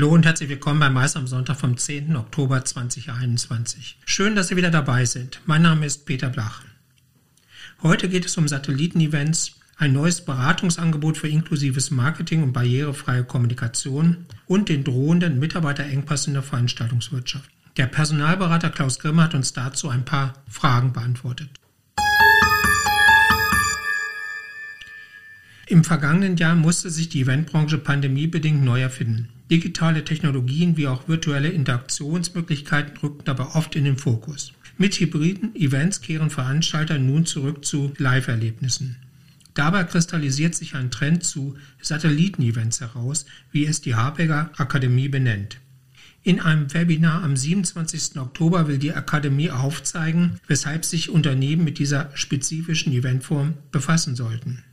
Hallo und herzlich willkommen bei Mais am Sonntag vom 10. Oktober 2021. Schön, dass Sie wieder dabei sind. Mein Name ist Peter Blach. Heute geht es um Satellitenevents, ein neues Beratungsangebot für inklusives Marketing und barrierefreie Kommunikation und den drohenden Mitarbeiterengpass in der Veranstaltungswirtschaft. Der Personalberater Klaus Grimme hat uns dazu ein paar Fragen beantwortet. Im vergangenen Jahr musste sich die Eventbranche pandemiebedingt neu erfinden. Digitale Technologien wie auch virtuelle Interaktionsmöglichkeiten rückten dabei oft in den Fokus. Mit hybriden Events kehren Veranstalter nun zurück zu Live-Erlebnissen. Dabei kristallisiert sich ein Trend zu Satelliten-Events heraus, wie es die Harberger Akademie benennt. In einem Webinar am 27. Oktober will die Akademie aufzeigen, weshalb sich Unternehmen mit dieser spezifischen Eventform befassen sollten.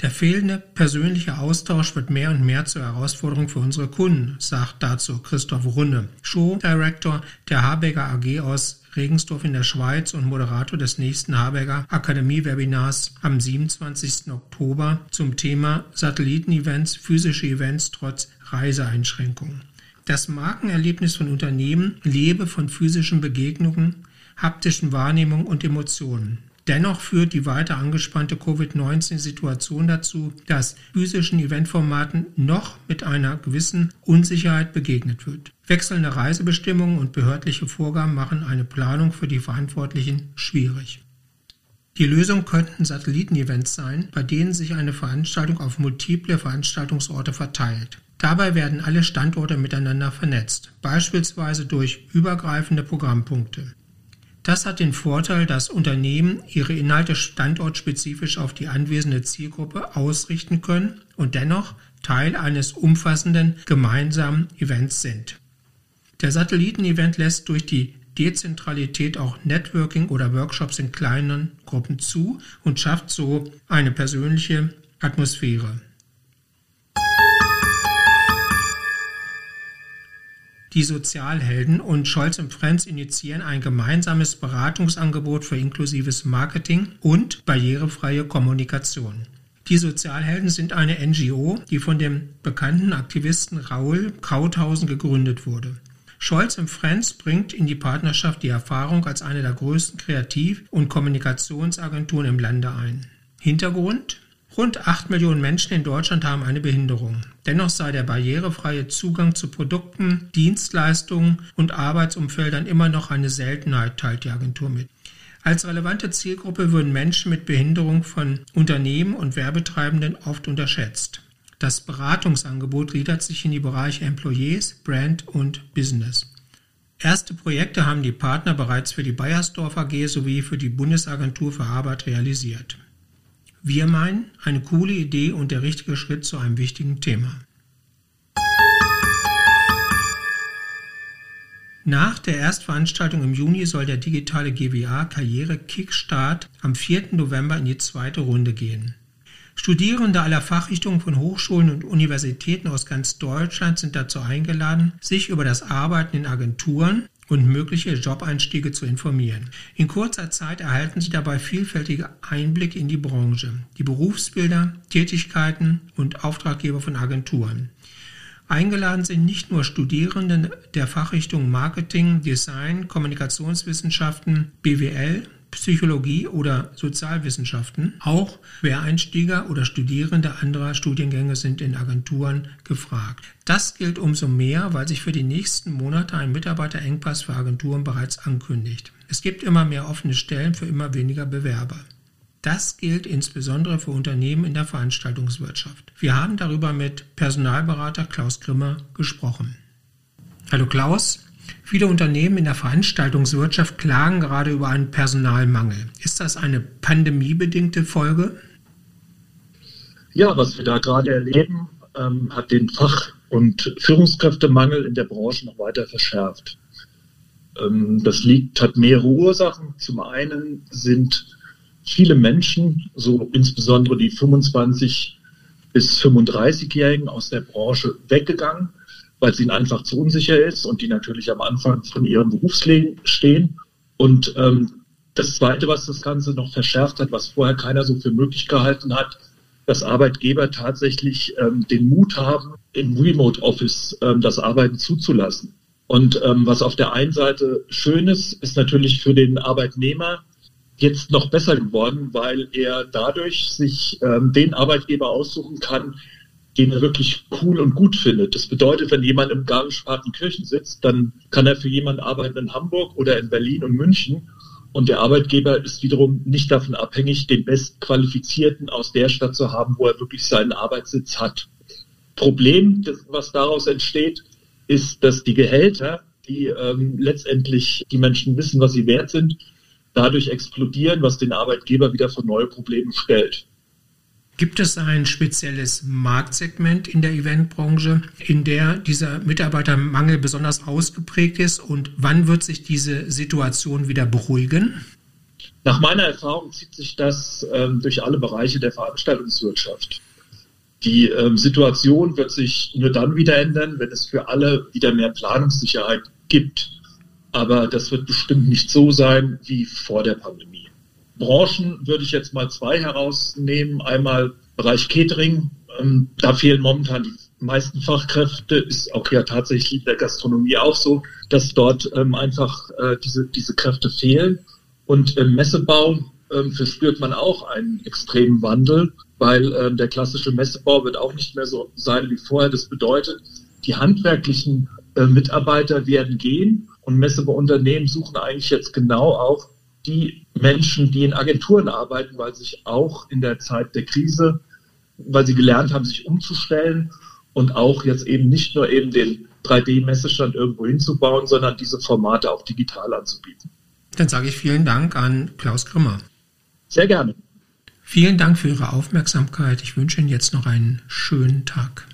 Der fehlende persönliche Austausch wird mehr und mehr zur Herausforderung für unsere Kunden, sagt dazu Christoph Runne, Show Director der Habecker AG aus Regensdorf in der Schweiz und Moderator des nächsten Habecker Akademie-Webinars am 27. Oktober zum Thema Satelliten-Events, physische Events trotz Reiseeinschränkungen. Das Markenerlebnis von Unternehmen lebe von physischen Begegnungen, haptischen Wahrnehmungen und Emotionen. Dennoch führt die weiter angespannte Covid-19-Situation dazu, dass physischen Eventformaten noch mit einer gewissen Unsicherheit begegnet wird. Wechselnde Reisebestimmungen und behördliche Vorgaben machen eine Planung für die Verantwortlichen schwierig. Die Lösung könnten Satellitenevents sein, bei denen sich eine Veranstaltung auf multiple Veranstaltungsorte verteilt. Dabei werden alle Standorte miteinander vernetzt, beispielsweise durch übergreifende Programmpunkte. Das hat den Vorteil, dass Unternehmen ihre Inhalte standortspezifisch auf die anwesende Zielgruppe ausrichten können und dennoch Teil eines umfassenden gemeinsamen Events sind. Der Satelliten-Event lässt durch die Dezentralität auch Networking oder Workshops in kleinen Gruppen zu und schafft so eine persönliche Atmosphäre. Die Sozialhelden und Scholz Friends initiieren ein gemeinsames Beratungsangebot für inklusives Marketing und barrierefreie Kommunikation. Die Sozialhelden sind eine NGO, die von dem bekannten Aktivisten Raul Krauthausen gegründet wurde. Scholz Friends bringt in die Partnerschaft die Erfahrung als eine der größten Kreativ- und Kommunikationsagenturen im Lande ein. Hintergrund Rund 8 Millionen Menschen in Deutschland haben eine Behinderung. Dennoch sei der barrierefreie Zugang zu Produkten, Dienstleistungen und Arbeitsumfeldern immer noch eine Seltenheit, teilt die Agentur mit. Als relevante Zielgruppe würden Menschen mit Behinderung von Unternehmen und Werbetreibenden oft unterschätzt. Das Beratungsangebot gliedert sich in die Bereiche Employees, Brand und Business. Erste Projekte haben die Partner bereits für die Bayersdorf AG sowie für die Bundesagentur für Arbeit realisiert. Wir meinen, eine coole Idee und der richtige Schritt zu einem wichtigen Thema. Nach der Erstveranstaltung im Juni soll der digitale GWA Karriere Kickstart am 4. November in die zweite Runde gehen. Studierende aller Fachrichtungen von Hochschulen und Universitäten aus ganz Deutschland sind dazu eingeladen, sich über das Arbeiten in Agenturen und mögliche Jobeinstiege zu informieren. In kurzer Zeit erhalten Sie dabei vielfältige Einblicke in die Branche, die Berufsbilder, Tätigkeiten und Auftraggeber von Agenturen. Eingeladen sind nicht nur Studierende der Fachrichtungen Marketing, Design, Kommunikationswissenschaften, BWL, Psychologie oder Sozialwissenschaften. Auch Quereinsteiger oder Studierende anderer Studiengänge sind in Agenturen gefragt. Das gilt umso mehr, weil sich für die nächsten Monate ein Mitarbeiterengpass für Agenturen bereits ankündigt. Es gibt immer mehr offene Stellen für immer weniger Bewerber. Das gilt insbesondere für Unternehmen in der Veranstaltungswirtschaft. Wir haben darüber mit Personalberater Klaus Grimmer gesprochen. Hallo Klaus, Viele Unternehmen in der Veranstaltungswirtschaft klagen gerade über einen Personalmangel. Ist das eine pandemiebedingte Folge? Ja, was wir da gerade erleben, ähm, hat den Fach- und Führungskräftemangel in der Branche noch weiter verschärft. Ähm, das liegt, hat mehrere Ursachen. Zum einen sind viele Menschen, so insbesondere die 25 bis 35-Jährigen aus der Branche weggegangen weil es ihnen einfach zu unsicher ist und die natürlich am Anfang von ihrem Berufsleben stehen. Und ähm, das Zweite, was das Ganze noch verschärft hat, was vorher keiner so für möglich gehalten hat, dass Arbeitgeber tatsächlich ähm, den Mut haben, im Remote Office ähm, das Arbeiten zuzulassen. Und ähm, was auf der einen Seite schön ist, ist natürlich für den Arbeitnehmer jetzt noch besser geworden, weil er dadurch sich ähm, den Arbeitgeber aussuchen kann, den er wirklich cool und gut findet. Das bedeutet, wenn jemand im Garmisch-Partenkirchen sitzt, dann kann er für jemanden arbeiten in Hamburg oder in Berlin und München. Und der Arbeitgeber ist wiederum nicht davon abhängig, den Bestqualifizierten aus der Stadt zu haben, wo er wirklich seinen Arbeitssitz hat. Problem, was daraus entsteht, ist, dass die Gehälter, die ähm, letztendlich die Menschen wissen, was sie wert sind, dadurch explodieren, was den Arbeitgeber wieder vor neue Probleme stellt. Gibt es ein spezielles Marktsegment in der Eventbranche, in der dieser Mitarbeitermangel besonders ausgeprägt ist? Und wann wird sich diese Situation wieder beruhigen? Nach meiner Erfahrung zieht sich das ähm, durch alle Bereiche der Veranstaltungswirtschaft. Die ähm, Situation wird sich nur dann wieder ändern, wenn es für alle wieder mehr Planungssicherheit gibt. Aber das wird bestimmt nicht so sein wie vor der Pandemie. Branchen würde ich jetzt mal zwei herausnehmen. Einmal Bereich Catering. Ähm, da fehlen momentan die meisten Fachkräfte. Ist auch ja tatsächlich in der Gastronomie auch so, dass dort ähm, einfach äh, diese, diese Kräfte fehlen. Und im Messebau ähm, verspürt man auch einen extremen Wandel, weil ähm, der klassische Messebau wird auch nicht mehr so sein wie vorher. Das bedeutet, die handwerklichen äh, Mitarbeiter werden gehen und Messebauunternehmen suchen eigentlich jetzt genau auch die Menschen, die in Agenturen arbeiten, weil sie sich auch in der Zeit der Krise, weil sie gelernt haben, sich umzustellen und auch jetzt eben nicht nur eben den 3D-Messestand irgendwo hinzubauen, sondern diese Formate auch digital anzubieten. Dann sage ich vielen Dank an Klaus Grimmer. Sehr gerne. Vielen Dank für Ihre Aufmerksamkeit. Ich wünsche Ihnen jetzt noch einen schönen Tag.